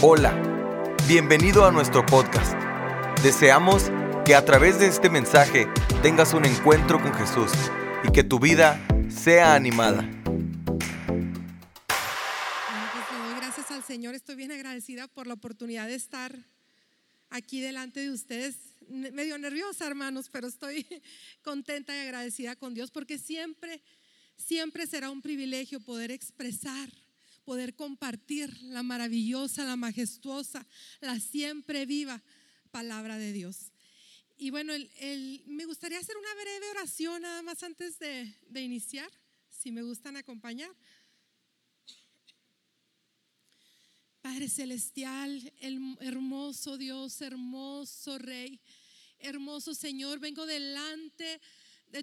Hola, bienvenido a nuestro podcast. Deseamos que a través de este mensaje tengas un encuentro con Jesús y que tu vida sea animada. Pues gracias al Señor. Estoy bien agradecida por la oportunidad de estar aquí delante de ustedes. Medio nerviosa, hermanos, pero estoy contenta y agradecida con Dios porque siempre, siempre será un privilegio poder expresar, poder compartir la maravillosa, la majestuosa, la siempre viva palabra de Dios. Y bueno, me gustaría hacer una breve oración nada más antes de, de iniciar, si me gustan acompañar. Padre Celestial, el hermoso Dios, hermoso Rey, hermoso Señor, vengo delante de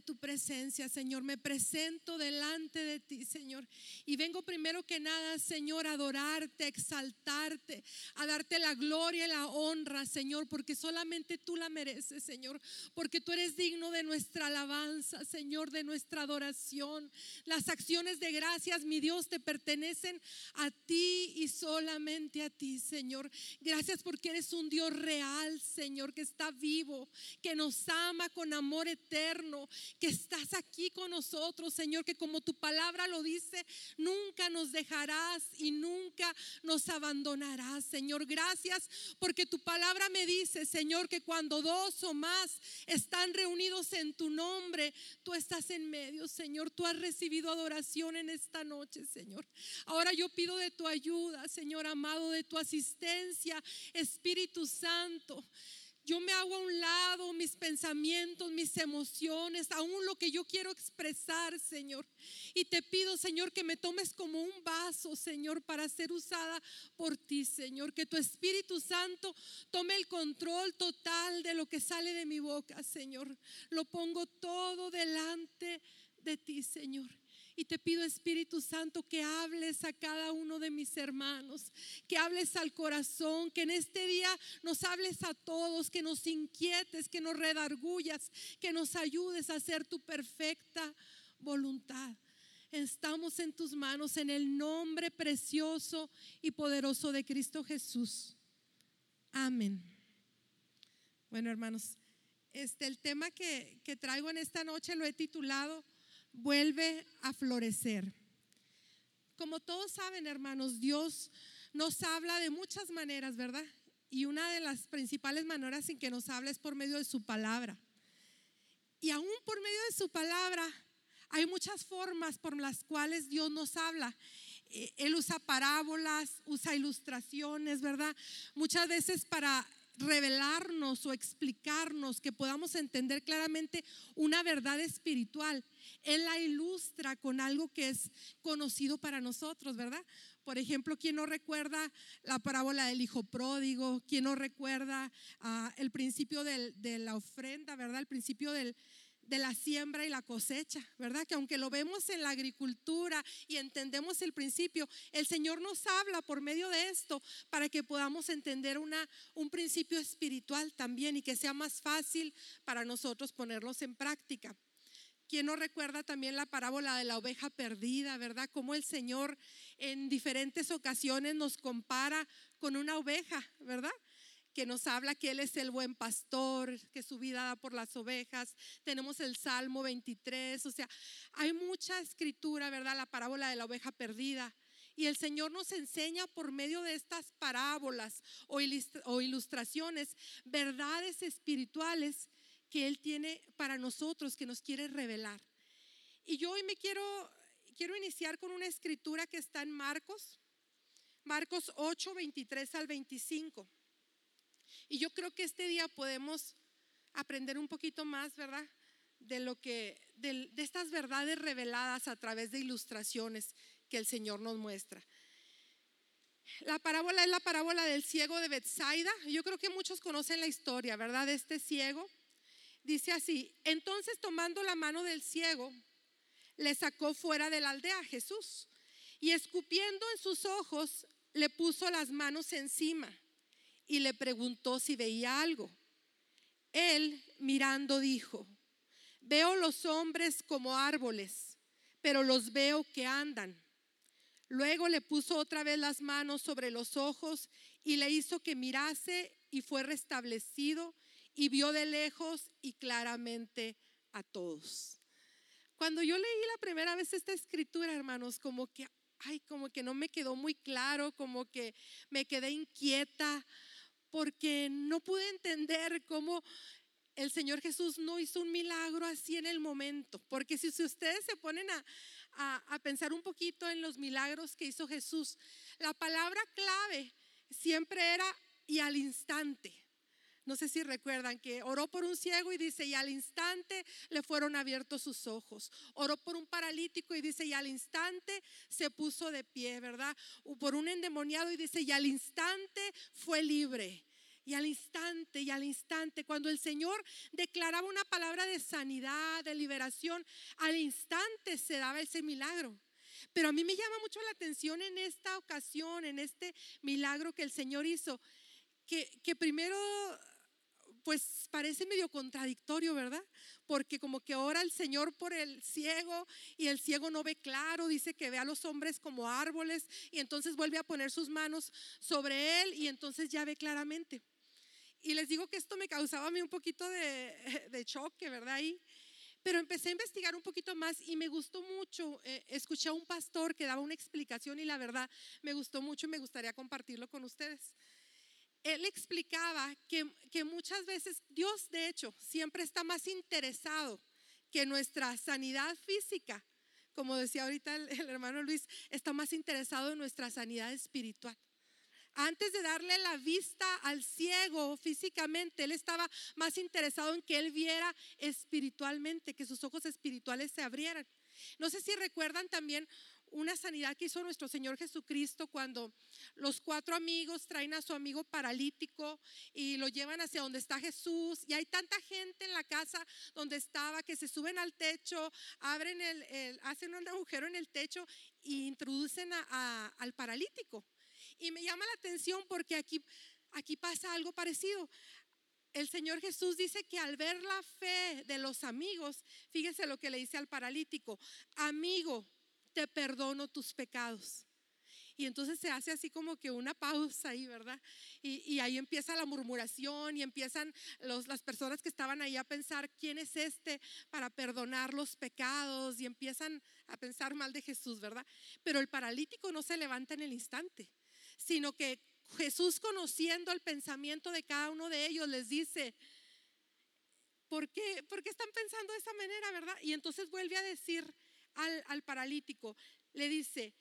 tu presencia, Señor. Me presento delante de ti, Señor. Y vengo primero que nada, Señor, a adorarte, a exaltarte, a darte la gloria y la honra, Señor, porque solamente tú la mereces, Señor. Porque tú eres digno de nuestra alabanza, Señor, de nuestra adoración. Las acciones de gracias, mi Dios, te pertenecen a ti y solamente a ti, Señor. Gracias porque eres un Dios real, Señor, que está vivo, que nos ama con amor eterno, que estás aquí con nosotros, Señor, que como tu palabra lo dice, nunca nos dejarás y nunca nos abandonarás, Señor. Gracias porque tu palabra me dice, Señor, que cuando dos o más están reunidos en tu nombre, tú estás en medio, Señor. Tú has recibido adoración en esta noche, Señor. Ahora yo pido de tu ayuda, Señor amado, de tu asistencia, Espíritu Santo. Yo me hago a un lado mis pensamientos, mis emociones, aún lo que yo quiero expresar, Señor. Y te pido, Señor, que me tomes como un vaso, Señor, para ser usada por ti, Señor. Que tu Espíritu Santo tome el control total de lo que sale de mi boca, Señor. Lo pongo todo delante de ti, Señor. Y te pido, Espíritu Santo, que hables a cada uno de mis hermanos, que hables al corazón, que en este día nos hables a todos, que nos inquietes, que nos redargullas, que nos ayudes a hacer tu perfecta voluntad. Estamos en tus manos en el nombre precioso y poderoso de Cristo Jesús. Amén. Bueno, hermanos, este, el tema que, que traigo en esta noche lo he titulado Vuelve a florecer. Como todos saben, hermanos, Dios nos habla de muchas maneras, ¿verdad? Y una de las principales maneras en que nos habla es por medio de su palabra. Y aún por medio de su palabra hay muchas formas por las cuales Dios nos habla. Eh, Él usa parábolas, usa ilustraciones, ¿verdad? Muchas veces para revelarnos o explicarnos que podamos entender claramente una verdad espiritual. Él la ilustra con algo que es conocido para nosotros, ¿verdad? Por ejemplo, ¿quién no recuerda la parábola del hijo pródigo? ¿Quién no recuerda ah, el principio del- de la ofrenda, ¿verdad? El principio del, de la siembra y la cosecha, ¿verdad? Que aunque lo vemos en la agricultura y entendemos el principio, el Señor nos habla por medio de esto para que podamos entender una, un principio espiritual también y que sea más fácil para nosotros ponerlos en práctica. ¿Quién no recuerda también la parábola de la oveja perdida, verdad? Cómo el Señor en diferentes ocasiones nos compara con una oveja, ¿verdad? Que nos habla que Él es el buen pastor, que su vida da por las ovejas. Tenemos el Salmo 23, o sea, hay mucha escritura, ¿verdad? La parábola de la oveja perdida. Y el Señor nos enseña por medio de estas parábolas o ilustra- o ilustraciones verdades espirituales que Él tiene para nosotros, que nos quiere revelar. Y yo hoy me quiero, quiero iniciar con una escritura que está en Marcos, Marcos 8, 23 al 25. Y yo creo que este día podemos aprender un poquito más, ¿verdad? De lo que, de, estas verdades reveladas a través de ilustraciones que el Señor nos muestra. La parábola es la parábola del ciego de Bethsaida. Yo creo que muchos conocen la historia, ¿verdad? De este ciego. Dice así, entonces tomando la mano del ciego, le sacó fuera de la aldea Jesús y escupiendo en sus ojos, le puso las manos encima y le preguntó si veía algo. Él, mirando, dijo, veo los hombres como árboles, pero los veo que andan. Luego le puso otra vez las manos sobre los ojos y le hizo que mirase y fue restablecido y vio de lejos y claramente a todos. Cuando yo leí la primera vez esta escritura, hermanos, como que, ay, como que no me quedó muy claro, como que me quedé inquieta, porque no pude entender cómo el Señor Jesús no hizo un milagro así en el momento. Porque si, ustedes se ponen a, a pensar un poquito en los milagros que hizo Jesús, la palabra clave siempre era y al instante. No sé si recuerdan que oró por un ciego y dice, y al instante le fueron abiertos sus ojos. Oró por un paralítico y dice, y al instante se puso de pie, ¿verdad? O por un endemoniado y dice, y al instante fue libre. Y al instante, y al instante, cuando el Señor declaraba una palabra de sanidad, de liberación, al instante se daba ese milagro. Pero a mí me llama mucho la atención en esta ocasión, en este milagro que el Señor hizo, que, primero pues parece medio contradictorio, ¿verdad? Porque como que ora el Señor por el ciego y el ciego no ve claro, dice que ve a los hombres como árboles y entonces vuelve a poner sus manos sobre él y entonces ya ve claramente. Y les digo que esto me causaba a mí un poquito de, de choque, ¿verdad? Ahí. Pero empecé a investigar un poquito más y me gustó mucho. Eh, escuché a un pastor que daba una explicación y la verdad me gustó mucho y me gustaría compartirlo con ustedes él explicaba que, que, muchas veces Dios, de hecho, siempre está más interesado que nuestra sanidad física. Como decía ahorita el, hermano Luis, está más interesado en nuestra sanidad espiritual. Antes de darle la vista al ciego físicamente, él estaba más interesado en que él viera espiritualmente, que sus ojos espirituales se abrieran. No sé si recuerdan también una sanidad que hizo nuestro Señor Jesucristo cuando los cuatro amigos traen a su amigo paralítico y lo llevan hacia donde está Jesús. Y hay tanta gente en la casa donde estaba que se suben al techo, abren el, hacen un agujero en el techo e introducen al paralítico. Y me llama la atención porque aquí, aquí pasa algo parecido el Señor Jesús dice que al ver la fe de los amigos, fíjese lo que le dice al paralítico, amigo, te perdono tus pecados. Y entonces se hace así como que una pausa ahí, ¿verdad? Y, ahí empieza la murmuración y empiezan las personas que estaban ahí a pensar, ¿quién es este para perdonar los pecados? Y empiezan a pensar mal de Jesús, ¿verdad? Pero el paralítico no se levanta en el instante, sino que Jesús conociendo el pensamiento de cada uno de ellos les dice, ¿por qué, ¿por qué están pensando de esa manera, verdad? Y entonces vuelve a decir, al, paralítico, le dice,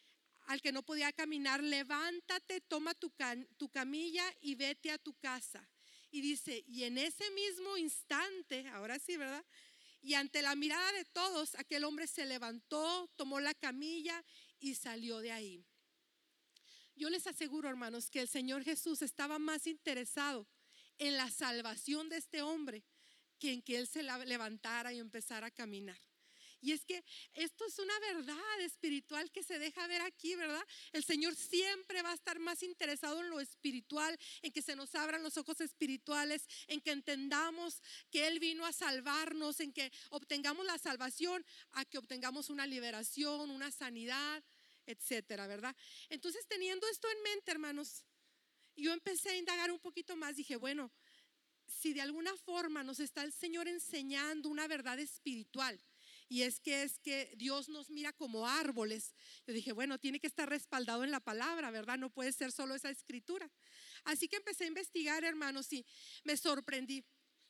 al que no podía caminar, levántate, toma tu, tu camilla y vete a tu casa. Y dice, y en ese mismo instante, ahora sí, ¿verdad? Y ante la mirada de todos, aquel hombre se levantó, tomó la camilla y salió de ahí. Yo les aseguro, hermanos, que el Señor Jesús estaba más interesado en la salvación de este hombre que en que él se levantara y empezara a caminar. Y es que esto es una verdad espiritual que se deja ver aquí, ¿verdad? El Señor siempre va a estar más interesado en lo espiritual, en que se nos abran los ojos espirituales, en que entendamos que Él vino a salvarnos, en que obtengamos la salvación, a que obtengamos una liberación, una sanidad, etcétera, ¿verdad? Entonces, teniendo esto en mente, hermanos, yo empecé a indagar un poquito más, dije, bueno, si de alguna forma nos está el Señor enseñando una verdad espiritual, y es que es que Dios nos mira como árboles. Yo dije, bueno, tiene que estar respaldado en la palabra, ¿verdad? No puede ser solo esa escritura. Así que empecé a investigar, hermanos, y me sorprendí,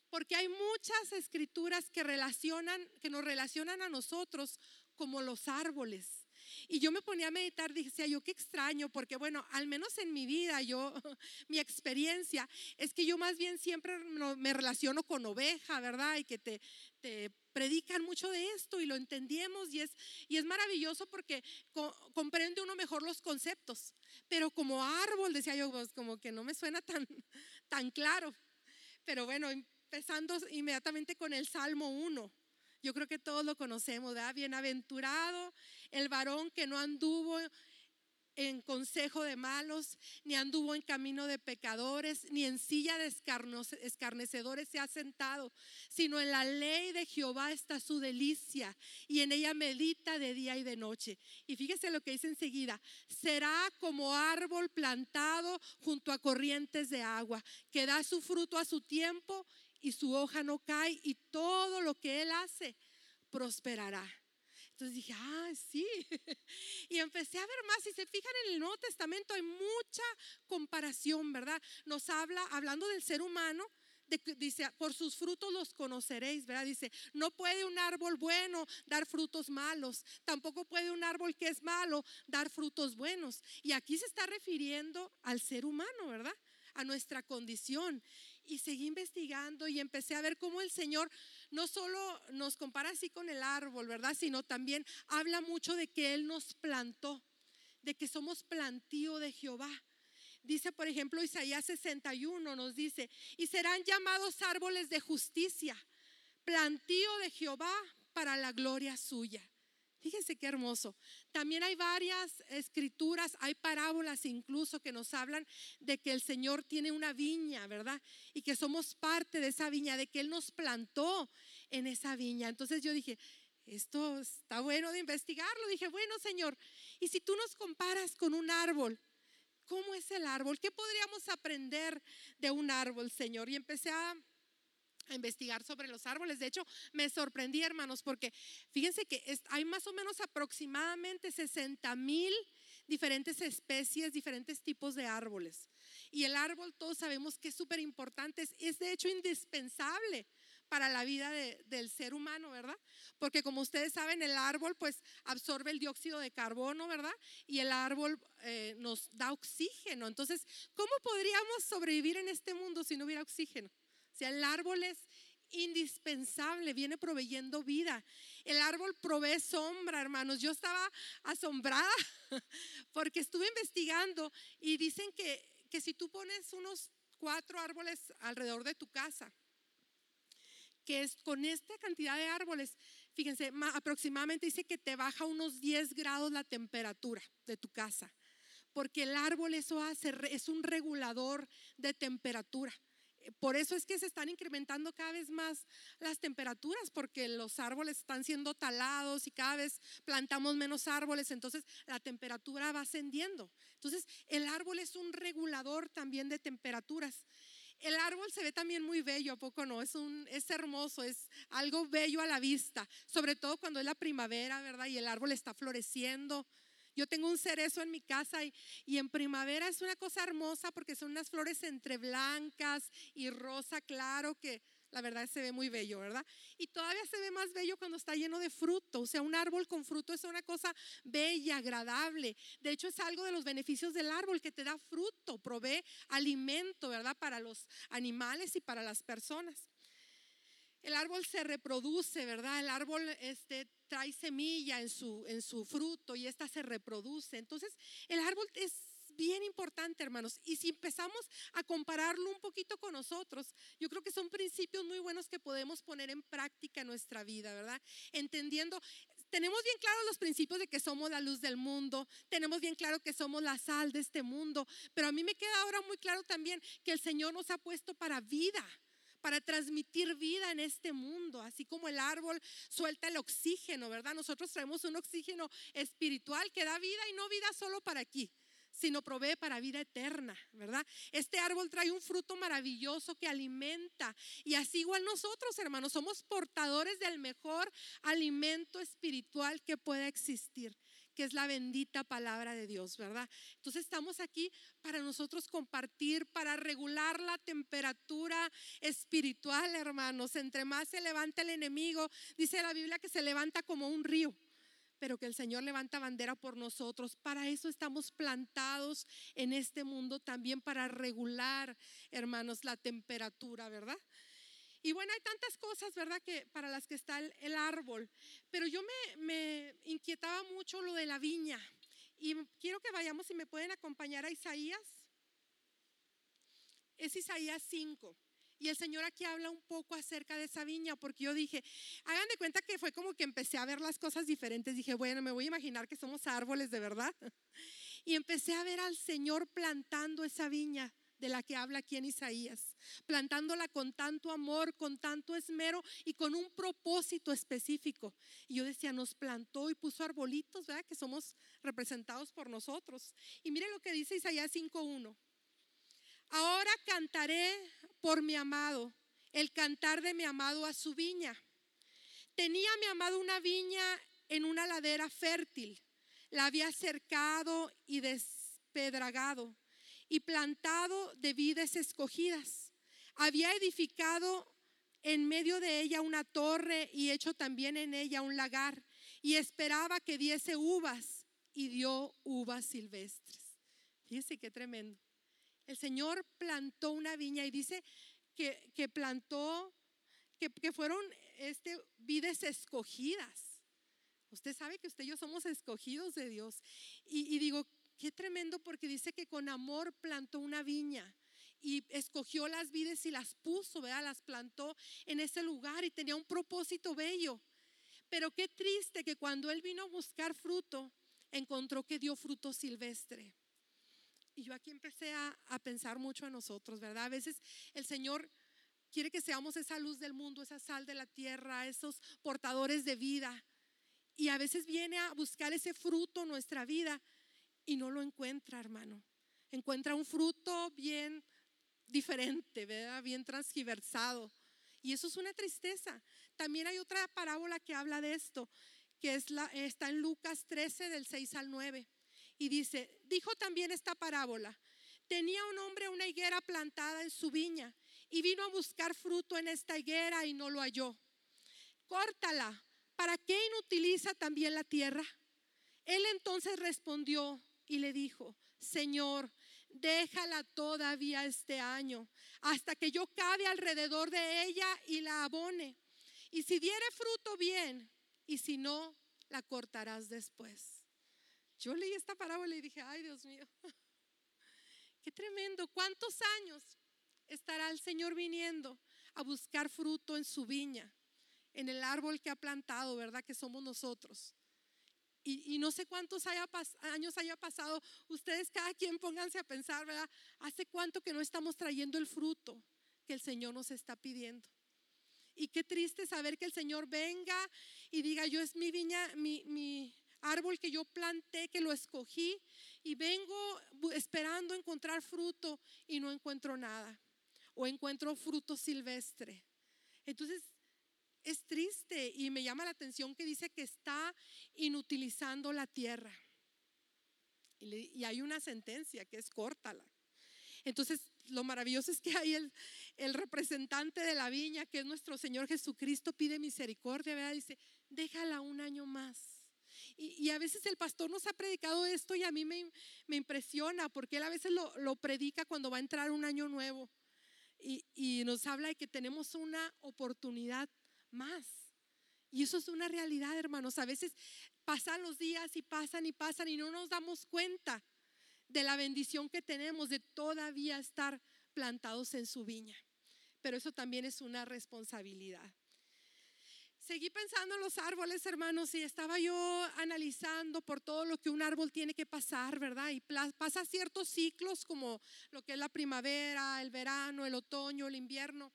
porque hay muchas escrituras que relacionan que nos relacionan a nosotros como los árboles. Y yo me ponía a meditar, decía yo, qué extraño, porque bueno, al menos en mi vida, yo, mi experiencia es que yo más bien siempre me relaciono con oveja, ¿verdad? Y que te, predican mucho de esto y lo entendemos y es, y es maravilloso porque comprende uno mejor los conceptos. Pero como árbol, decía yo, pues como que no me suena tan, tan claro. Pero bueno, empezando inmediatamente con el Salmo 1. Yo creo que todos lo conocemos, ¿verdad? Bienaventurado el varón que no anduvo en consejo de malos, ni anduvo en camino de pecadores, ni en silla de escarnecedores se ha sentado, sino en la ley de Jehová está su delicia, y en ella medita de día y de noche. Y fíjese lo que dice enseguida, será como árbol plantado junto a corrientes de agua, que da su fruto a su tiempo y su hoja no cae, y todo lo que él hace prosperará. Entonces dije, ah, sí. Y empecé a ver más. Si se fijan en el Nuevo Testamento hay mucha comparación, ¿verdad? Nos habla, hablando del ser humano, dice, por sus frutos los conoceréis, ¿verdad? Dice, no puede un árbol bueno dar frutos malos, tampoco puede un árbol que es malo dar frutos buenos. Y aquí se está refiriendo al ser humano, ¿verdad? A nuestra condición y seguí investigando y empecé a ver cómo el Señor no solo nos compara así con el árbol, ¿verdad? Sino también habla mucho de que Él nos plantó, de que somos plantío de Jehová. Dice, por ejemplo, Isaías 61 nos dice, y serán llamados árboles de justicia, plantío de Jehová para la gloria suya. Fíjense qué hermoso. También hay varias escrituras, hay parábolas incluso que nos hablan de que el Señor tiene una viña, ¿verdad? Y que somos parte de esa viña, de que Él nos plantó en esa viña. Entonces yo dije, esto está bueno de investigarlo. Dije, bueno, Señor, y si tú nos comparas con un árbol, ¿cómo es el árbol? ¿Qué podríamos aprender de un árbol, Señor? Y empecé a a investigar sobre los árboles. De hecho, me sorprendí, hermanos, porque fíjense que hay más o menos aproximadamente 60 mil diferentes especies, diferentes tipos de árboles. Y el árbol, todos sabemos que es súper importante, es, de hecho indispensable para la vida del ser humano, ¿verdad? Porque como ustedes saben, el árbol pues absorbe el dióxido de carbono, ¿verdad? Y el árbol eh, nos da oxígeno. Entonces, ¿cómo podríamos sobrevivir en este mundo si no hubiera oxígeno? O sea, el árbol es indispensable, viene proveyendo vida. El árbol provee sombra, hermanos. Yo estaba asombrada porque estuve investigando y dicen que, que si tú pones unos cuatro árboles alrededor de tu casa, que es con esta cantidad de árboles, fíjense, aproximadamente dice que te baja unos 10 grados la temperatura de tu casa, porque el árbol eso hace, es un regulador de temperatura por eso es que se están incrementando cada vez más las temperaturas, porque los árboles están siendo talados y cada vez plantamos menos árboles, entonces la temperatura va ascendiendo. Entonces, el árbol es un regulador también de temperaturas. El árbol se ve también muy bello, ¿a poco no? Es, un, es hermoso, es algo bello a la vista, sobre todo cuando es la primavera, ¿verdad? Y el árbol está floreciendo. Yo tengo un cerezo en mi casa y, en primavera es una cosa hermosa porque son unas flores entre blancas y rosa claro que la verdad se ve muy bello, ¿verdad? Y todavía se ve más bello cuando está lleno de fruto. O sea, un árbol con fruto es una cosa bella, agradable. De hecho, es algo de los beneficios del árbol que te da fruto, provee alimento, ¿verdad? Para los animales y para las personas. El árbol se reproduce, ¿verdad? El árbol este, trae semilla en su, en su fruto y esta se reproduce. Entonces, el árbol es bien importante, hermanos. Y si empezamos a compararlo un poquito con nosotros, yo creo que son principios muy buenos que podemos poner en práctica en nuestra vida, ¿verdad? Entendiendo, tenemos bien claro los principios de que somos la luz del mundo, tenemos bien claro que somos la sal de este mundo, pero a mí me queda ahora muy claro también que el Señor nos ha puesto para vida para transmitir vida en este mundo, así como el árbol suelta el oxígeno, ¿verdad? Nosotros traemos un oxígeno espiritual que da vida y no vida solo para aquí, sino provee para vida eterna, ¿verdad? Este árbol trae un fruto maravilloso que alimenta y así igual nosotros, hermanos, somos portadores del mejor alimento espiritual que pueda existir que es la bendita palabra de Dios, ¿verdad? Entonces estamos aquí para nosotros compartir, para regular la temperatura espiritual, hermanos. Entre más se levanta el enemigo, dice la Biblia que se levanta como un río pero que el Señor levanta bandera por nosotros. Para eso estamos plantados en este mundo también para regular, hermanos, la temperatura, ¿verdad? Y bueno, hay tantas cosas, ¿verdad? Que para las que está el, árbol. Pero yo me, me, inquietaba mucho lo de la viña. Y quiero que vayamos, si me pueden acompañar a Isaías. Es Isaías 5. Y el Señor aquí habla un poco acerca de esa viña, porque yo dije, hagan de cuenta que fue como que empecé a ver las cosas diferentes. Dije, bueno, me voy a imaginar que somos árboles de verdad. y empecé a ver al Señor plantando esa viña de la que habla aquí en Isaías, plantándola con tanto amor, con tanto esmero y con un propósito específico. Y yo decía, nos plantó y puso arbolitos, ¿verdad? Que somos representados por nosotros. Y mire lo que dice Isaías 5.1. Ahora cantaré por mi amado, el cantar de mi amado a su viña. Tenía mi amado una viña en una ladera fértil. La había cercado y despedragado y plantado de vides escogidas. Había edificado en medio de ella una torre y hecho también en ella un lagar y esperaba que diese uvas y dio uvas silvestres. Fíjese qué tremendo. El Señor plantó una viña y dice que, que plantó, que, que fueron este, vides escogidas. Usted sabe que usted y yo somos escogidos de Dios. Y, y digo, Qué tremendo porque dice que con amor plantó una viña y escogió las vides y las puso, ¿verdad? Las plantó en ese lugar y tenía un propósito bello. Pero qué triste que cuando él vino a buscar fruto, encontró que dio fruto silvestre. Y yo aquí empecé a, a pensar mucho en nosotros, ¿verdad? A veces el Señor quiere que seamos esa luz del mundo, esa sal de la tierra, esos portadores de vida. Y a veces viene a buscar ese fruto en nuestra vida y no lo encuentra, hermano. Encuentra un fruto bien diferente, ¿verdad? Bien transgiversado. Y eso es una tristeza. También hay otra parábola que habla de esto, que es la, está en Lucas 13 del 6 al 9. Y dice, dijo también esta parábola, tenía un hombre una higuera plantada en su viña y vino a buscar fruto en esta higuera y no lo halló. Córtala, ¿para qué inutiliza también la tierra? Él entonces respondió, y le dijo, Señor, déjala todavía este año, hasta que yo cabe alrededor de ella y la abone. Y si diere fruto, bien, y si no, la cortarás después. Yo leí esta parábola y dije, ay Dios mío, qué tremendo, ¿cuántos años estará el Señor viniendo a buscar fruto en su viña, en el árbol que ha plantado, verdad? Que somos nosotros y, no sé cuántos años haya pasado, ustedes cada quien pónganse a pensar, ¿verdad? ¿Hace cuánto que no estamos trayendo el fruto que el Señor nos está pidiendo? Y qué triste saber que el Señor venga y diga, yo es mi viña, mi, mi árbol que yo planté, que lo escogí, y vengo esperando encontrar fruto y no encuentro nada. O encuentro fruto silvestre. Entonces, es triste y me llama la atención que dice que está inutilizando la tierra. Y, hay una sentencia que es córtala. Entonces, lo maravilloso es que hay el, representante de la viña, que es nuestro Señor Jesucristo, pide misericordia. Dice, déjala un año más. Y, a veces el pastor nos ha predicado esto y a mí me, me impresiona porque él a veces lo, lo, predica cuando va a entrar un año nuevo. Y, y nos habla de que tenemos una oportunidad más. Y eso es una realidad, hermanos. A veces pasan los días y pasan y pasan y no nos damos cuenta de la bendición que tenemos de todavía estar plantados en su viña. Pero eso también es una responsabilidad. Seguí pensando en los árboles, hermanos, y estaba yo analizando por todo lo que un árbol tiene que pasar, ¿verdad? Y pasa ciertos ciclos como lo que es la primavera, el verano, el otoño, el invierno.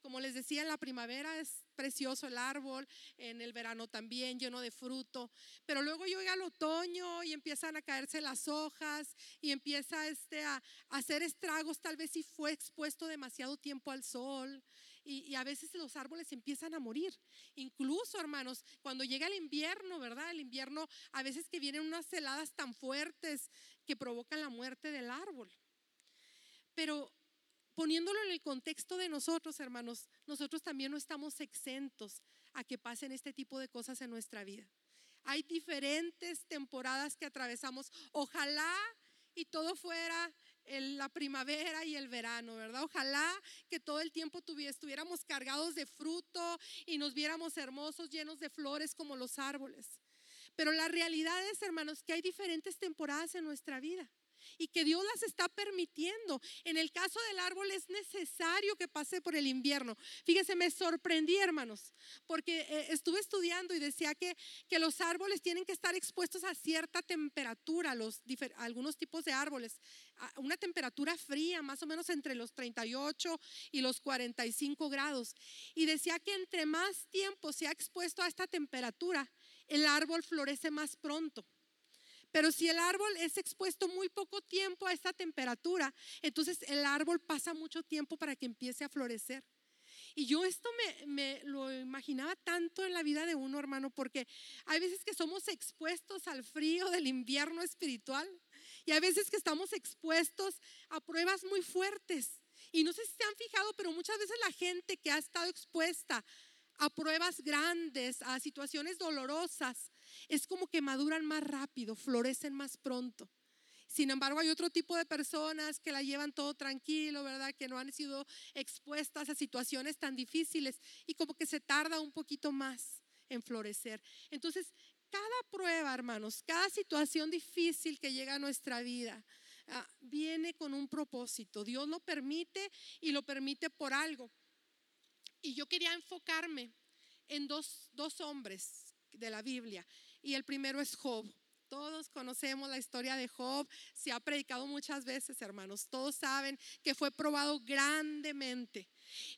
Como les decía, en la primavera es precioso el árbol, en el verano también lleno de fruto, pero luego llega el otoño y empiezan a caerse las hojas y empieza este a, hacer estragos, tal vez si fue expuesto demasiado tiempo al sol y, y, a veces los árboles empiezan a morir. Incluso, hermanos, cuando llega el invierno, ¿verdad? El invierno a veces que vienen unas heladas tan fuertes que provocan la muerte del árbol. Pero poniéndolo en el contexto de nosotros, hermanos, nosotros también no estamos exentos a que pasen este tipo de cosas en nuestra vida. Hay diferentes temporadas que atravesamos. Ojalá y todo fuera la primavera y el verano, ¿verdad? Ojalá que todo el tiempo estuviéramos cargados de fruto y nos viéramos hermosos, llenos de flores como los árboles. Pero la realidad es, hermanos, que hay diferentes temporadas en nuestra vida. Y que Dios las está permitiendo. En el caso del árbol es necesario que pase por el invierno. Fíjense, me sorprendí, hermanos, porque eh, estuve estudiando y decía que, que los árboles tienen que estar expuestos a cierta temperatura, algunos tipos de árboles, a una temperatura fría, más o menos entre los 38 y los 45 grados. Y decía que entre más tiempo se ha expuesto a esta temperatura, el árbol florece más pronto. Pero si el árbol es expuesto muy poco tiempo a esta temperatura, entonces el árbol pasa mucho tiempo para que empiece a florecer. Y yo esto me, lo imaginaba tanto en la vida de uno, hermano, porque hay veces que somos expuestos al frío del invierno espiritual y hay veces que estamos expuestos a pruebas muy fuertes. Y no sé si se han fijado, pero muchas veces la gente que ha estado expuesta a pruebas grandes, a situaciones dolorosas, es como que maduran más rápido, florecen más pronto. Sin embargo, hay otro tipo de personas que la llevan todo tranquilo, ¿verdad? Que no han sido expuestas a situaciones tan difíciles y como que se tarda un poquito más en florecer. Entonces, cada prueba, hermanos, cada situación difícil que llega a nuestra vida, ah, viene con un propósito. Dios lo permite y lo permite por algo. Y yo quería enfocarme en dos, dos hombres de la Biblia y el primero es Job. Todos conocemos la historia de Job, se ha predicado muchas veces, hermanos. Todos saben que fue probado grandemente.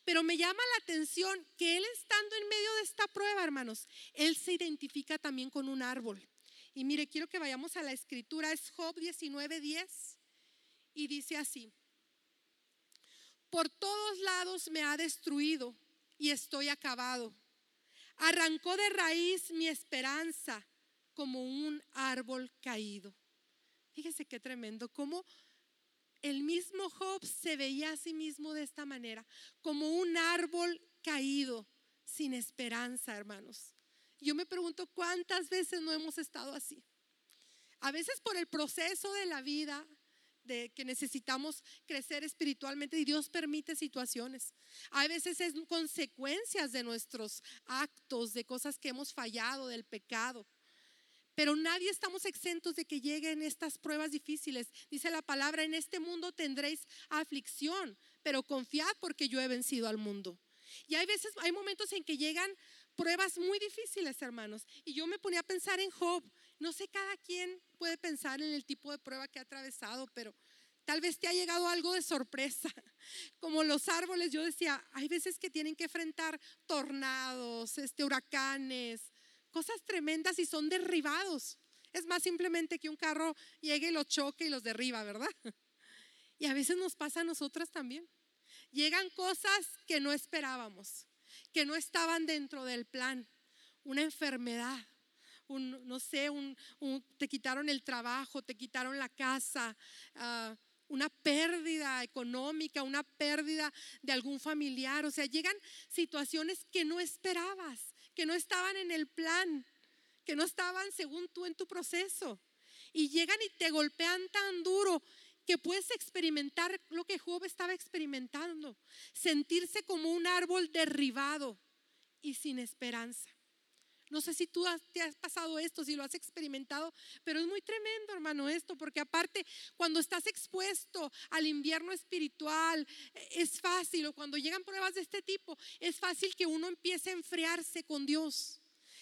Pero me llama la atención que él estando en medio de esta prueba, hermanos, él se identifica también con un árbol. Y mire, quiero que vayamos a la escritura, es Job 19:10 y dice así: Por todos lados me ha destruido y estoy acabado. Arrancó de raíz mi esperanza como un árbol caído. Fíjese qué tremendo, como el mismo Job se veía a sí mismo de esta manera, como un árbol caído, sin esperanza, hermanos. Yo me pregunto cuántas veces no hemos estado así. A veces por el proceso de la vida, de que necesitamos crecer espiritualmente y Dios permite situaciones. A veces es consecuencias de nuestros actos, de cosas que hemos fallado, del pecado. Pero nadie estamos exentos de que lleguen estas pruebas difíciles. Dice la palabra, en este mundo tendréis aflicción, pero confiad porque yo he vencido al mundo. Y hay veces, hay momentos en que llegan pruebas muy difíciles, hermanos. Y yo me ponía a pensar en Job. No sé, cada quien puede pensar en el tipo de prueba que ha atravesado, pero tal vez te ha llegado algo de sorpresa. Como los árboles, yo decía, hay veces que tienen que enfrentar tornados, este, huracanes, cosas tremendas y son derribados. Es más simplemente que un carro llegue y los choque y los derriba, ¿verdad? Y a veces nos pasa a nosotras también. Llegan cosas que no esperábamos, que no estaban dentro del plan. Una enfermedad, un, no sé, un, te quitaron el trabajo, te quitaron la casa, ah, una pérdida económica, una pérdida de algún familiar. O sea, llegan situaciones que no esperabas que no estaban en el plan, que no estaban según tú en tu proceso. Y llegan y te golpean tan duro que puedes experimentar lo que Job estaba experimentando, sentirse como un árbol derribado y sin esperanza. No sé si tú te has pasado esto, si lo has experimentado, pero es muy tremendo, hermano, esto, porque aparte, cuando estás expuesto al invierno espiritual, es fácil, o cuando llegan pruebas de este tipo, es fácil que uno empiece a enfriarse con Dios.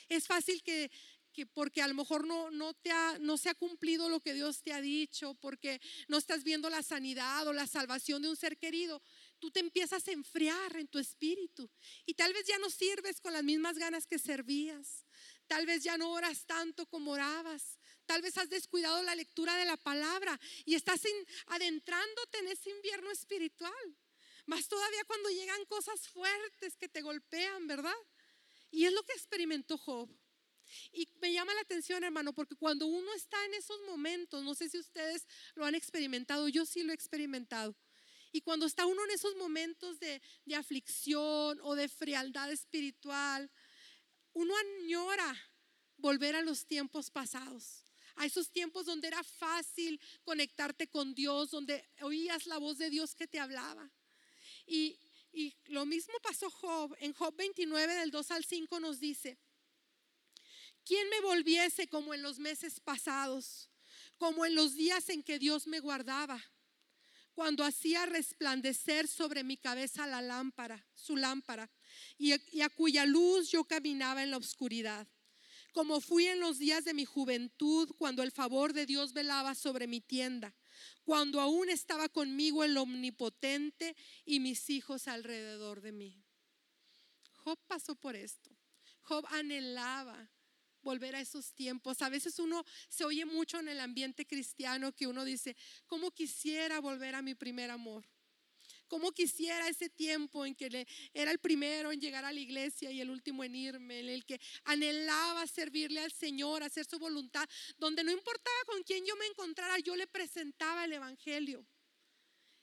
Es fácil que, que porque a lo mejor no, no, te ha, no se ha cumplido lo que Dios te ha dicho, porque no estás viendo la sanidad o la salvación de un ser querido, tú te empiezas a enfriar en tu espíritu y tal vez ya no sirves con las mismas ganas que servías. Tal vez ya no oras tanto como orabas. Tal vez has descuidado la lectura de la palabra y estás adentrándote en ese invierno espiritual. Más todavía cuando llegan cosas fuertes que te golpean, ¿verdad? Y es lo que experimentó Job. Y me llama la atención, hermano, porque cuando uno está en esos momentos, no sé si ustedes lo han experimentado, yo sí lo he experimentado y cuando está uno en esos momentos de, aflicción o de frialdad espiritual, uno añora volver a los tiempos pasados, a esos tiempos donde era fácil conectarte con Dios, donde oías la voz de Dios que te hablaba. Y, y lo mismo pasó Job. En Job 29 del 2 al 5 nos dice, ¿quién me volviese como en los meses pasados? como en los días en que Dios me guardaba, cuando hacía resplandecer sobre mi cabeza la lámpara, su lámpara, y, a cuya luz yo caminaba en la oscuridad. Como fui en los días de mi juventud, cuando el favor de Dios velaba sobre mi tienda, cuando aún estaba conmigo el omnipotente y mis hijos alrededor de mí. Job pasó por esto. Job anhelaba volver a esos tiempos. A veces uno se oye mucho en el ambiente cristiano que uno dice, ¿cómo quisiera volver a mi primer amor? ¿Cómo quisiera ese tiempo en que era el primero en llegar a la iglesia y el último en irme, en el que anhelaba servirle al Señor, hacer su voluntad, donde no importaba con quién yo me encontrara, yo le presentaba el Evangelio.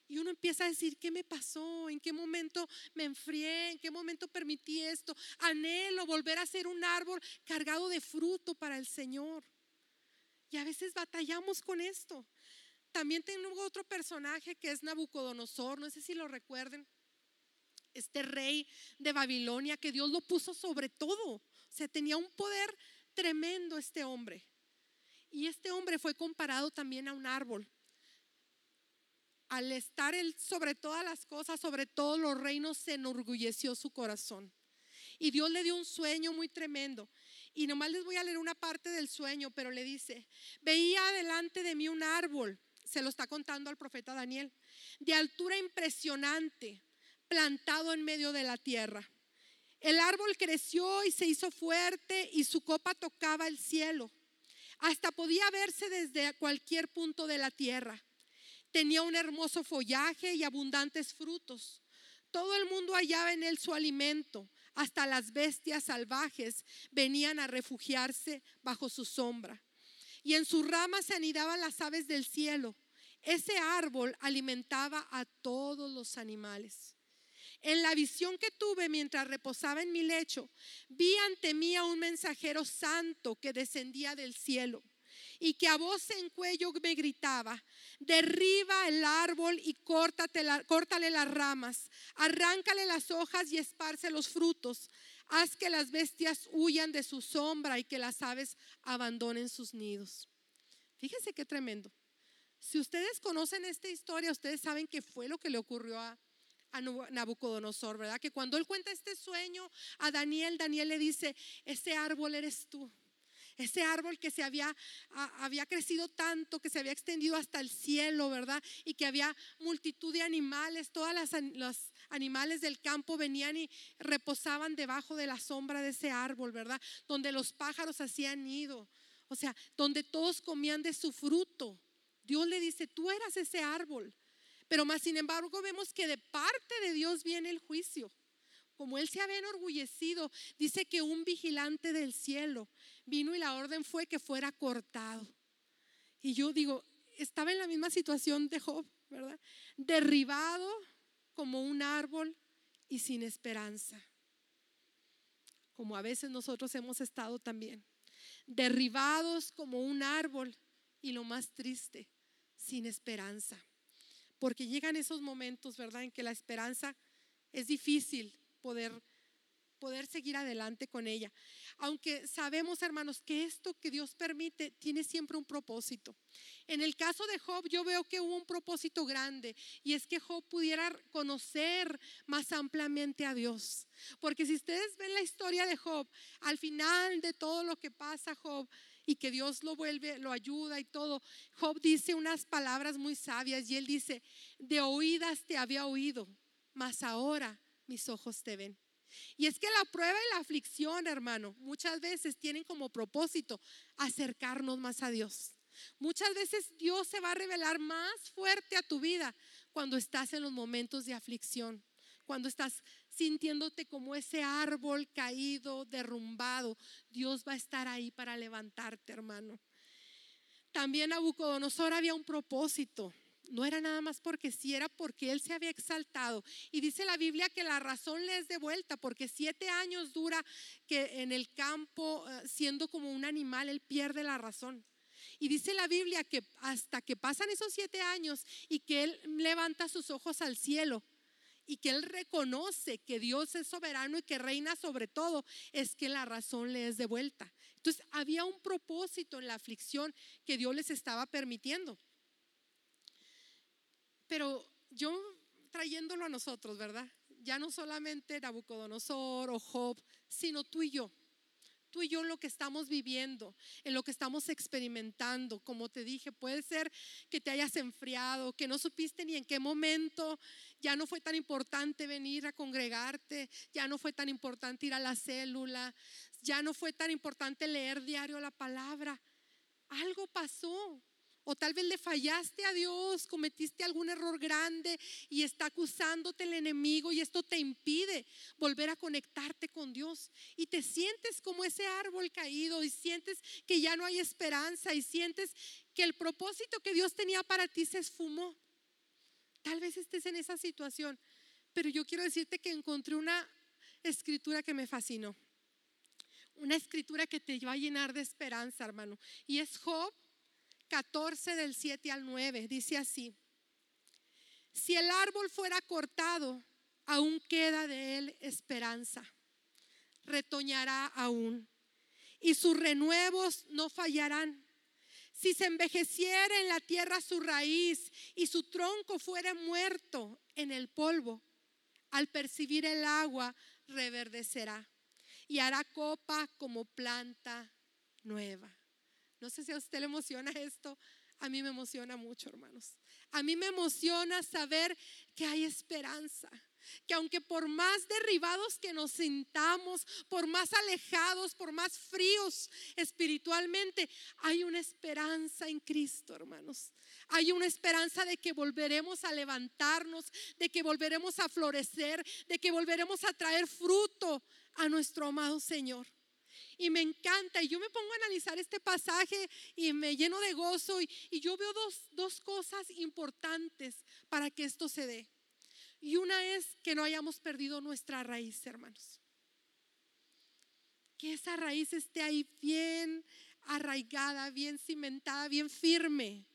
Y uno empieza a decir, ¿qué me pasó? ¿En qué momento me enfrié? ¿En qué momento permití esto? Anhelo volver a ser un árbol cargado de fruto para el Señor. Y a veces batallamos con esto. También tengo otro personaje que es Nabucodonosor, no sé si lo recuerden. Este rey de Babilonia que Dios lo puso sobre todo. O sea, tenía un poder tremendo este hombre. Y este hombre fue comparado también a un árbol al estar él sobre todas las cosas, sobre todos los reinos, se enorgulleció su corazón. Y Dios le dio un sueño muy tremendo. Y nomás les voy a leer una parte del sueño, pero le dice, veía delante de mí un árbol, se lo está contando al profeta Daniel, de altura impresionante, plantado en medio de la tierra. El árbol creció y se hizo fuerte y su copa tocaba el cielo. Hasta podía verse desde cualquier punto de la tierra. Tenía un hermoso follaje y abundantes frutos. Todo el mundo hallaba en él su alimento. Hasta las bestias salvajes venían a refugiarse bajo su sombra. Y en sus ramas se anidaban las aves del cielo. Ese árbol alimentaba a todos los animales. En la visión que tuve mientras reposaba en mi lecho, vi ante mí a un mensajero santo que descendía del cielo y que a voz en cuello me gritaba, derriba el árbol y córtale las ramas, arráncale las hojas y esparce los frutos, haz que las bestias huyan de su sombra y que las aves abandonen sus nidos. Fíjense qué tremendo. Si ustedes conocen esta historia, ustedes saben que fue lo que le ocurrió a, a Nabucodonosor, ¿verdad? Que cuando él cuenta este sueño a Daniel, Daniel le dice, ese árbol eres tú ese árbol que se había, había crecido tanto, que se había extendido hasta el cielo, ¿verdad? Y que había multitud de animales, todas las, los animales del campo venían y reposaban debajo de la sombra de ese árbol, ¿verdad? Donde los pájaros hacían nido, o sea, donde todos comían de su fruto. Dios le dice, tú eras ese árbol. Pero más sin embargo vemos que de parte de Dios viene el juicio como él se había enorgullecido, dice que un vigilante del cielo vino y la orden fue que fuera cortado. Y yo digo, estaba en la misma situación de Job, ¿verdad? Derribado como un árbol y sin esperanza. Como a veces nosotros hemos estado también. Derribados como un árbol y lo más triste, sin esperanza. Porque llegan esos momentos, ¿verdad? En que la esperanza es difícil poder poder seguir adelante con ella. Aunque sabemos, hermanos, que esto que Dios permite tiene siempre un propósito. En el caso de Job, yo veo que hubo un propósito grande y es que Job pudiera conocer más ampliamente a Dios. Porque si ustedes ven la historia de Job, al final de todo lo que pasa Job, y que Dios lo vuelve, lo ayuda y todo. Job dice unas palabras muy sabias y él dice, de oídas te había oído, mas ahora mis ojos te ven. Y es que la prueba y la aflicción, hermano, muchas veces tienen como propósito acercarnos más a Dios. Muchas veces Dios se va a revelar más fuerte a tu vida cuando estás en los momentos de aflicción, cuando estás sintiéndote como ese árbol caído, derrumbado. Dios va a estar ahí para levantarte, hermano. También Nabucodonosor había un propósito no era nada más porque sí, era porque él se había exaltado. Y dice la Biblia que la razón le es de vuelta, porque siete años dura que en el campo, eh, siendo como un animal, él pierde la razón. Y dice la Biblia que hasta que pasan esos siete años y que él levanta sus ojos al cielo y que él reconoce que Dios es soberano y que reina sobre todo, es que la razón le es de vuelta. Entonces había un propósito en la aflicción que Dios les estaba permitiendo. Pero yo trayéndolo a nosotros, ¿verdad? Ya no solamente Nabucodonosor o Job, sino tú y yo tú y yo en lo que estamos viviendo, en lo que estamos experimentando. Como te dije, puede ser que te hayas enfriado, que no supiste ni en qué momento, ya no fue tan importante venir a congregarte, ya no fue tan importante ir a la célula, ya no fue tan importante leer diario la palabra. Algo pasó. O tal vez le fallaste a Dios, cometiste algún error grande y está acusándote el enemigo y esto te impide volver a conectarte con Dios. Y te sientes como ese árbol caído y sientes que ya no hay esperanza y sientes que el propósito que Dios tenía para ti se esfumó. Tal vez estés en esa situación, pero yo quiero decirte que encontré una escritura que me fascinó. Una escritura que te va a llenar de esperanza, hermano. Y es Job 14 del 7 al 9. Dice así, si el árbol fuera cortado, aún queda de él esperanza. Retoñará aún y sus renuevos no fallarán. Si se envejeciera en la tierra su raíz y su tronco fuera muerto en el polvo, al percibir el agua reverdecerá y hará copa como planta nueva. No sé si a usted le emociona esto. A mí me emociona mucho, hermanos. A mí me emociona saber que hay esperanza. Que aunque por más derribados que nos sintamos, por más alejados, por más fríos espiritualmente, hay una esperanza en Cristo, hermanos. Hay una esperanza de que volveremos a levantarnos, de que volveremos a florecer, de que volveremos a traer fruto a nuestro amado Señor. Y me encanta. Y yo me pongo a analizar este pasaje y me lleno de gozo. Y, yo veo dos, dos cosas importantes para que esto se dé. Y una es que no hayamos perdido nuestra raíz, hermanos. Que esa raíz esté ahí bien arraigada, bien cimentada, bien firme.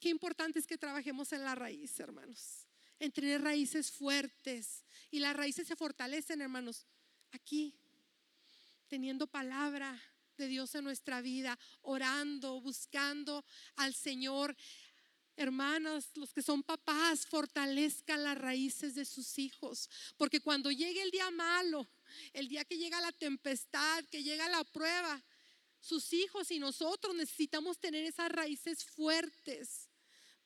Qué importante es que trabajemos en la raíz, hermanos. En tener raíces fuertes. Y las raíces se fortalecen, hermanos, aquí, teniendo palabra de Dios en nuestra vida, orando, buscando al Señor. Hermanos, los que son papás, fortalezcan las raíces de sus hijos, porque cuando llegue el día malo, el día que llega la tempestad, que llega la prueba, sus hijos y nosotros necesitamos tener esas raíces fuertes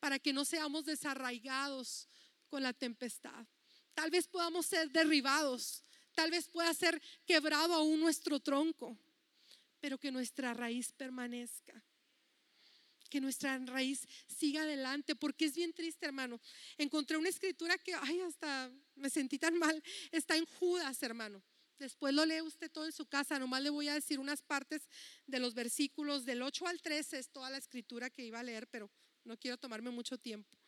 para que no seamos desarraigados con la tempestad. Tal vez podamos ser derribados, Tal vez pueda ser quebrado aún nuestro tronco, pero que nuestra raíz permanezca. Que nuestra raíz siga adelante, porque es bien triste, hermano. Encontré una escritura que, ay, hasta me sentí tan mal. Está en Judas, hermano. Después lo lee usted todo en su casa. Nomás le voy a decir unas partes de los versículos del 8 al 13. Es toda la escritura que iba a leer, pero no quiero tomarme mucho tiempo.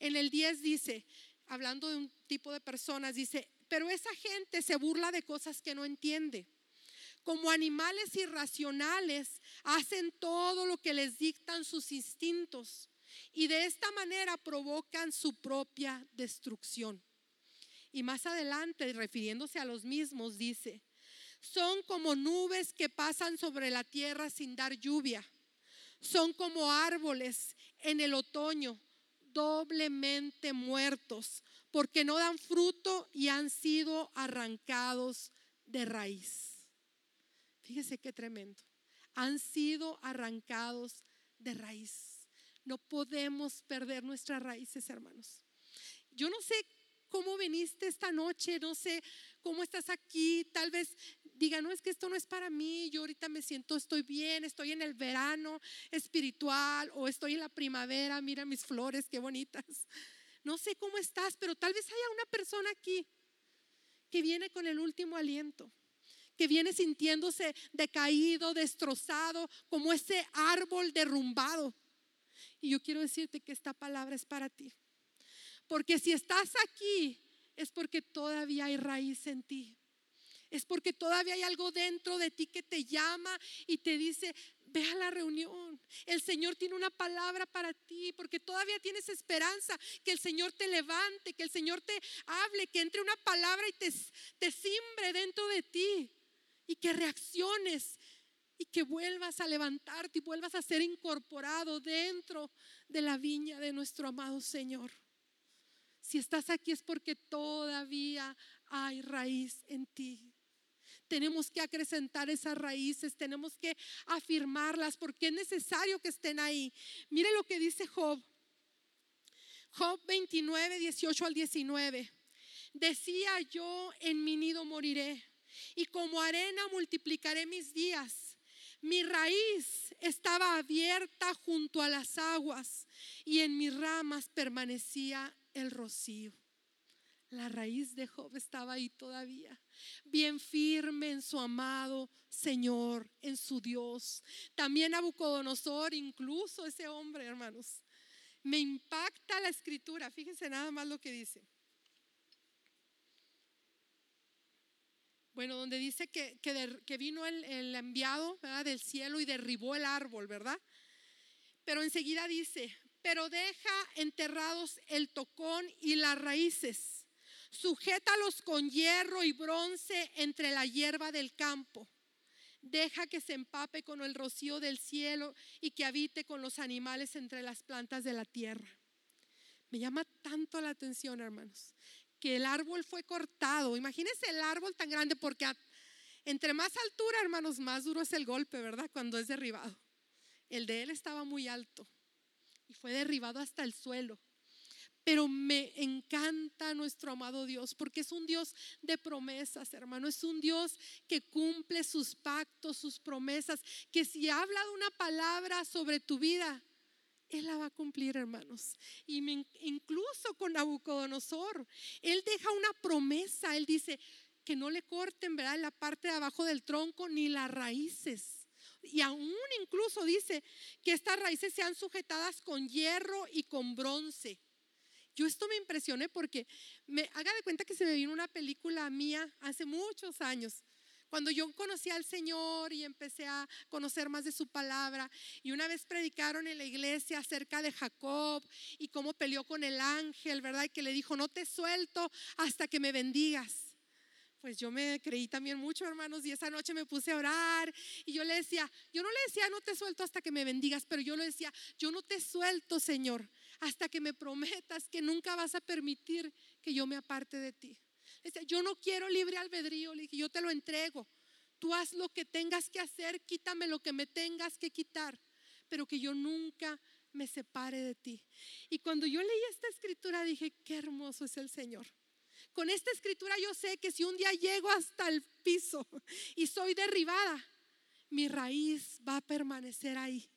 En el 10 dice, hablando de un tipo de personas, dice, pero esa gente se burla de cosas que no entiende. Como animales irracionales, hacen todo lo que les dictan sus instintos y de esta manera provocan su propia destrucción. Y más adelante, refiriéndose a los mismos, dice, son como nubes que pasan sobre la tierra sin dar lluvia. Son como árboles en el otoño, doblemente muertos, porque no dan fruto y han sido arrancados de raíz. Fíjese qué tremendo. Han sido arrancados de raíz. No podemos perder nuestras raíces, hermanos. Yo no sé cómo viniste esta noche, no sé cómo estás aquí, tal vez diga, no es que esto no es para mí, yo ahorita me siento, estoy bien, estoy en el verano espiritual o estoy en la primavera, mira mis flores, qué bonitas. No sé cómo estás, pero tal vez haya una persona aquí que viene con el último aliento, que viene sintiéndose decaído, destrozado, como ese árbol derrumbado. Y yo quiero decirte que esta palabra es para ti. Porque si estás aquí, es porque todavía hay raíz en ti. Es porque todavía hay algo dentro de ti que te llama y te dice, Ve a la reunión. El Señor tiene una palabra para ti porque todavía tienes esperanza que el Señor te levante, que el Señor te hable, que entre una palabra y te, te simbre dentro de ti y que reacciones y que vuelvas a levantarte y vuelvas a ser incorporado dentro de la viña de nuestro amado Señor. Si estás aquí es porque todavía hay raíz en ti. Tenemos que acrecentar esas raíces, tenemos que afirmarlas porque es necesario que estén ahí. Mire lo que dice Job. Job 29, 18 al 19. Decía yo, en mi nido moriré y como arena multiplicaré mis días mi raíz estaba abierta junto a las aguas y en mis ramas permanecía el rocío. La raíz de Job estaba ahí todavía, bien firme en su amado Señor, en su Dios. También Nabucodonosor, incluso ese hombre, hermanos. Me impacta la escritura, fíjense nada más lo que dice. Bueno, donde dice que, que, vino el, enviado del cielo y derribó el árbol, ¿verdad? Pero enseguida dice, pero deja enterrados el tocón y las raíces, sujétalos con hierro y bronce entre la hierba del campo. Deja que se empape con el rocío del cielo y que habite con los animales entre las plantas de la tierra. Me llama tanto la atención, hermanos, que el árbol fue cortado. Imagínense el árbol tan grande porque entre más altura, hermanos, más duro es el golpe, ¿verdad? Cuando es derribado. El de él estaba muy alto y fue derribado hasta el suelo. Pero me encanta nuestro amado Dios porque es un Dios de promesas, hermano. Es un Dios que cumple sus pactos, sus promesas. Que si habla de una palabra sobre tu vida, él la va a cumplir, hermanos. Y incluso con Nabucodonosor, Él deja una promesa. Él dice que no le corten, ¿verdad? La parte de abajo del tronco ni las raíces. Y aún incluso dice que estas raíces sean sujetadas con hierro y con bronce. Yo esto me impresioné porque me haga de cuenta que se me vino una película mía hace muchos años cuando yo conocí al Señor y empecé a conocer más de su palabra, y una vez predicaron en la iglesia acerca de Jacob y cómo peleó con el ángel, ¿verdad? Y que le dijo, no te suelto hasta que me bendigas. Pues yo me creí también mucho, hermanos, y esa noche me puse a orar y yo le decía, yo no le decía, no te suelto hasta que me bendigas, pero yo le decía, yo no te suelto, Señor, hasta que me prometas que nunca vas a permitir que yo me aparte de ti yo no quiero libre albedrío, le dije, yo te lo entrego. Tú haz lo que tengas que hacer, quítame lo que me tengas que quitar, pero que yo nunca me separe de ti. Y cuando yo leí esta escritura dije, qué hermoso es el Señor. Con esta escritura yo sé que si un día llego hasta el piso y soy derribada, mi raíz va a permanecer ahí.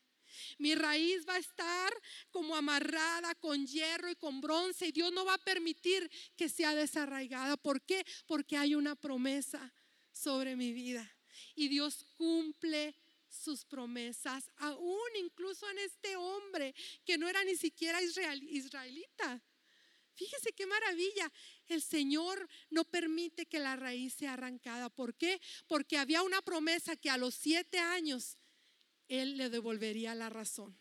Mi raíz va a estar como amarrada con hierro y con bronce y Dios no va a permitir que sea desarraigada. ¿Por qué? Porque hay una promesa sobre mi vida y Dios cumple sus promesas, aún incluso en este hombre que no era ni siquiera israelita. Fíjese qué maravilla. El Señor no permite que la raíz sea arrancada. ¿Por qué? Porque había una promesa que a los siete años él le devolvería la razón.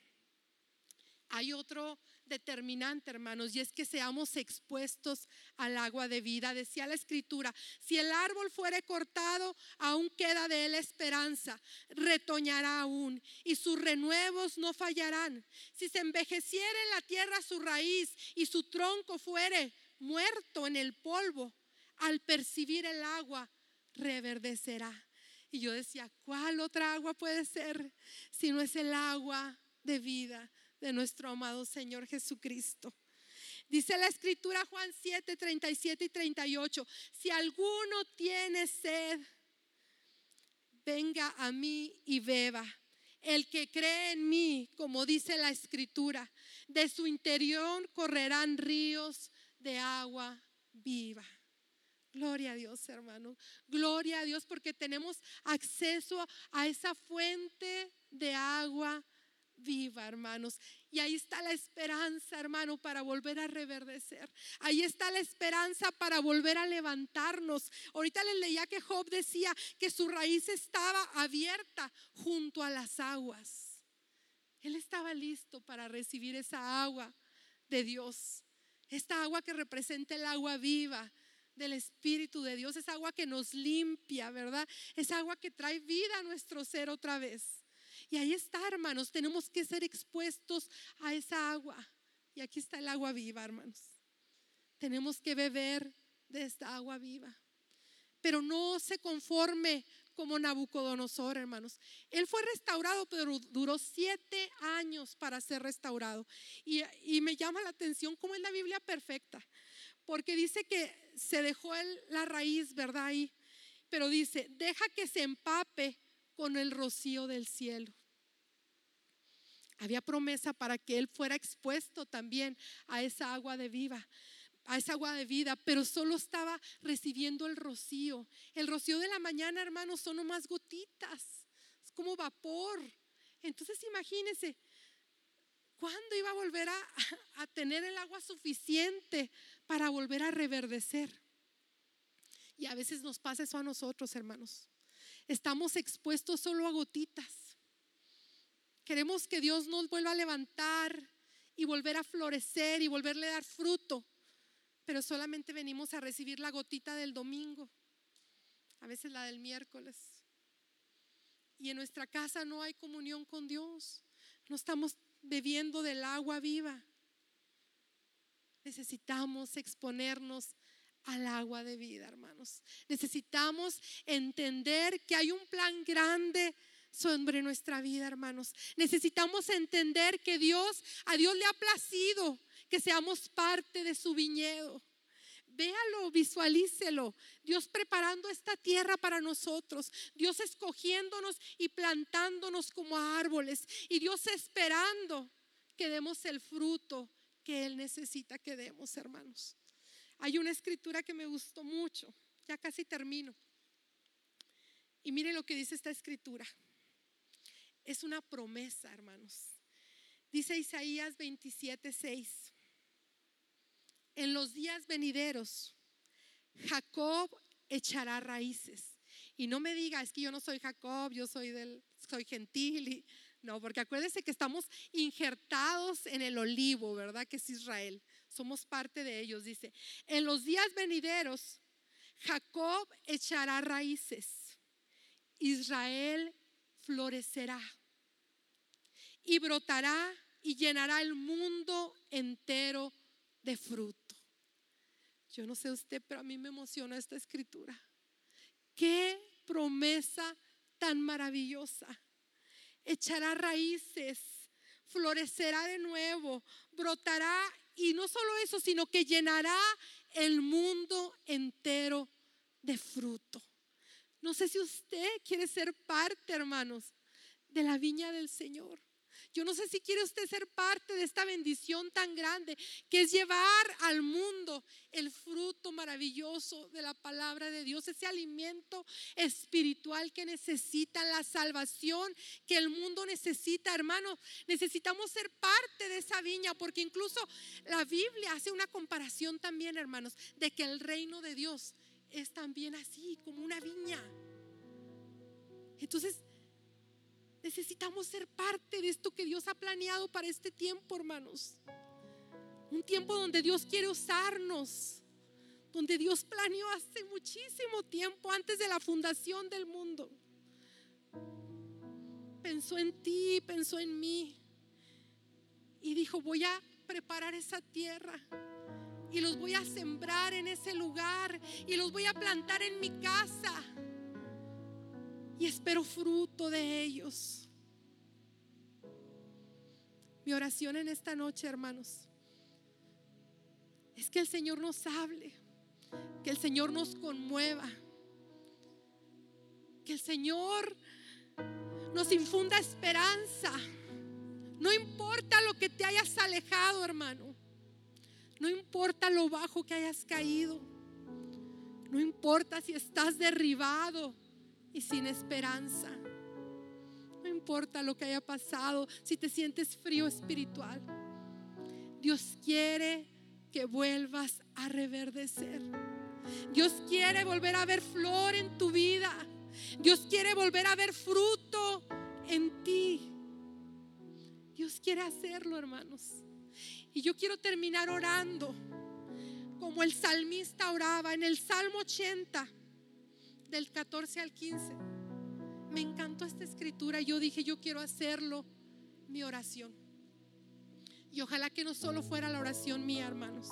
Hay otro determinante, hermanos, y es que seamos expuestos al agua de vida. Decía la escritura, si el árbol fuere cortado, aún queda de él esperanza, retoñará aún, y sus renuevos no fallarán. Si se envejeciera en la tierra su raíz y su tronco fuere muerto en el polvo, al percibir el agua, reverdecerá. Y yo decía, ¿cuál otra agua puede ser si no es el agua de vida de nuestro amado Señor Jesucristo? Dice la escritura Juan 7, 37 y 38, si alguno tiene sed, venga a mí y beba. El que cree en mí, como dice la escritura, de su interior correrán ríos de agua viva. Gloria a Dios, hermano. Gloria a Dios porque tenemos acceso a esa fuente de agua viva, hermanos. Y ahí está la esperanza, hermano, para volver a reverdecer. Ahí está la esperanza para volver a levantarnos. Ahorita les leía que Job decía que su raíz estaba abierta junto a las aguas. Él estaba listo para recibir esa agua de Dios. Esta agua que representa el agua viva del Espíritu de Dios, es agua que nos limpia, ¿verdad? Es agua que trae vida a nuestro ser otra vez. Y ahí está, hermanos, tenemos que ser expuestos a esa agua. Y aquí está el agua viva, hermanos. Tenemos que beber de esta agua viva. Pero no se conforme como Nabucodonosor, hermanos. Él fue restaurado, pero duró siete años para ser restaurado. Y, me llama la atención cómo es la Biblia perfecta porque dice que se dejó la raíz, ¿verdad? Ahí. Pero dice, deja que se empape con el rocío del cielo. Había promesa para que él fuera expuesto también a esa agua de viva, a esa agua de vida, pero solo estaba recibiendo el rocío. El rocío de la mañana, hermanos, son nomás gotitas, es como vapor. Entonces imagínense, ¿cuándo iba a volver a, a tener el agua suficiente para volver a reverdecer. Y a veces nos pasa eso a nosotros, hermanos. Estamos expuestos solo a gotitas. Queremos que Dios nos vuelva a levantar y volver a florecer y volverle a dar fruto. Pero solamente venimos a recibir la gotita del domingo, a veces la del miércoles. Y en nuestra casa no hay comunión con Dios. No estamos bebiendo del agua viva necesitamos exponernos al agua de vida, hermanos. Necesitamos entender que hay un plan grande sobre nuestra vida, hermanos. Necesitamos entender que Dios, a Dios le ha placido que seamos parte de su viñedo. Véalo, visualícelo. Dios preparando esta tierra para nosotros. Dios escogiéndonos y plantándonos como árboles. Y Dios esperando que demos el fruto que Él necesita que demos, hermanos. Hay una escritura que me gustó mucho, ya casi termino. Y mire lo que dice esta escritura. Es una promesa, hermanos. Dice Isaías 27, 6. En los días venideros, Jacob echará raíces. Y no me diga, es que yo no soy Jacob, yo soy del, soy gentil. Y, no, porque acuérdense que estamos injertados en el olivo, ¿verdad? Que es Israel. Somos parte de ellos, dice. En los días venideros, Jacob echará raíces. Israel florecerá y brotará y llenará el mundo entero de fruto. Yo no sé usted, pero a mí me emociona esta escritura. Qué promesa tan maravillosa echará raíces, florecerá de nuevo, brotará y no solo eso, sino que llenará el mundo entero de fruto. No sé si usted quiere ser parte, hermanos, de la viña del Señor. Yo no sé si quiere usted ser parte de esta bendición tan grande que es llevar al mundo el fruto maravilloso de la palabra de Dios, ese alimento espiritual que necesita, la salvación que el mundo necesita, hermano. Necesitamos ser parte de esa viña porque incluso la Biblia hace una comparación también, hermanos, de que el reino de Dios es también así, como una viña. Entonces, Necesitamos ser parte de esto que Dios ha planeado para este tiempo, hermanos. Un tiempo donde Dios quiere usarnos, donde Dios planeó hace muchísimo tiempo, antes de la fundación del mundo. Pensó en ti, pensó en mí. Y dijo, voy a preparar esa tierra y los voy a sembrar en ese lugar y los voy a plantar en mi casa y espero fruto de ellos. Mi oración en esta noche, hermanos, es que el Señor nos hable, que el Señor nos conmueva, que el Señor nos infunda esperanza. No importa lo que te hayas alejado, hermano. No importa lo bajo que hayas caído. No importa si estás derribado y sin esperanza. No importa lo que haya pasado, si te sientes frío espiritual. Dios quiere que vuelvas a reverdecer. Dios quiere volver a ver flor en tu vida. Dios quiere volver a ver fruto en ti. Dios quiere hacerlo, hermanos. Y yo quiero terminar orando como el salmista oraba en el Salmo 80, del 14 al 15. Me encantó esta escritura yo dije, yo quiero hacerlo mi oración. Y ojalá que no solo fuera la oración mía, hermanos,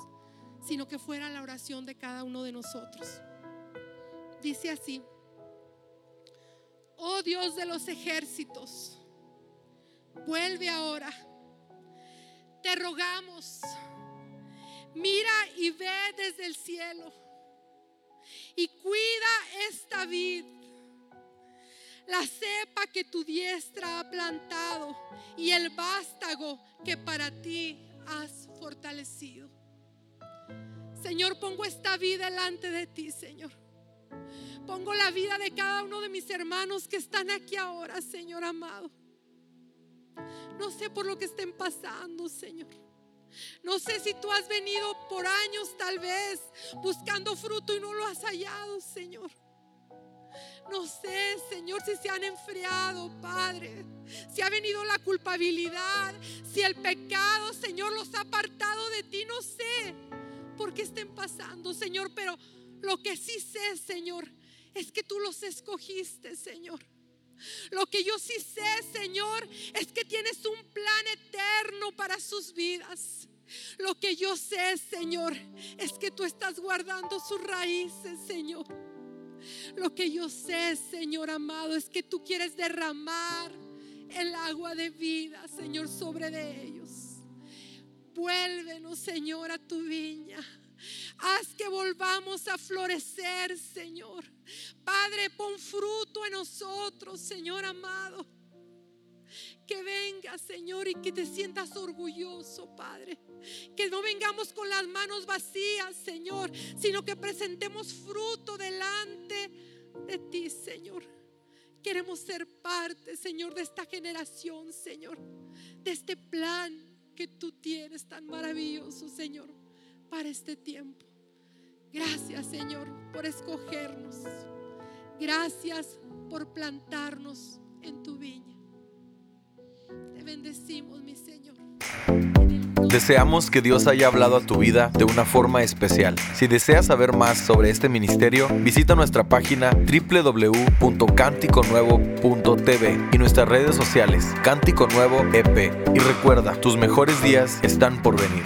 sino que fuera la oración de cada uno de nosotros. Dice así, oh Dios de los ejércitos, vuelve ahora. Te rogamos, mira y ve desde el cielo y cuida esta vid, la cepa que tu diestra ha plantado y el vástago que para ti has fortalecido. Señor, pongo esta vida delante de ti, Señor. Pongo la vida de cada uno de mis hermanos que están aquí ahora, Señor amado. No sé por lo que estén pasando, Señor. No sé si tú has venido por años tal vez buscando fruto y no lo has hallado, Señor. No sé, Señor, si se han enfriado, Padre. Si ha venido la culpabilidad, si el pecado, Señor, los ha apartado de ti, no sé por qué estén pasando, Señor, pero lo que sí sé, Señor, es que tú los escogiste, Señor. Lo que yo sí sé, Señor, es que tienes un plan eterno para sus vidas. Lo que yo sé, Señor, es que tú estás guardando sus raíces, Señor. Lo que yo sé, Señor amado, es que tú quieres derramar el agua de vida, Señor, sobre de ellos. Vuélvenos, Señor, a tu viña. Haz que volvamos a florecer, Señor. Padre, pon fruto en nosotros, Señor amado. Que venga, Señor, y que te sientas orgulloso, Padre. Que no vengamos con las manos vacías, Señor, sino que presentemos fruto delante de ti, Señor. Queremos ser parte, Señor, de esta generación, Señor, de este plan que tú tienes tan maravilloso, Señor, para este tiempo. Gracias, Señor, por escogernos. Gracias por plantarnos en tu viña. Te bendecimos, mi Señor. Deseamos que Dios haya hablado a tu vida de una forma especial. Si deseas saber más sobre este ministerio, visita nuestra página www.canticonuevo.tv y nuestras redes sociales Cántico Nuevo EP. Y recuerda, tus mejores días están por venir.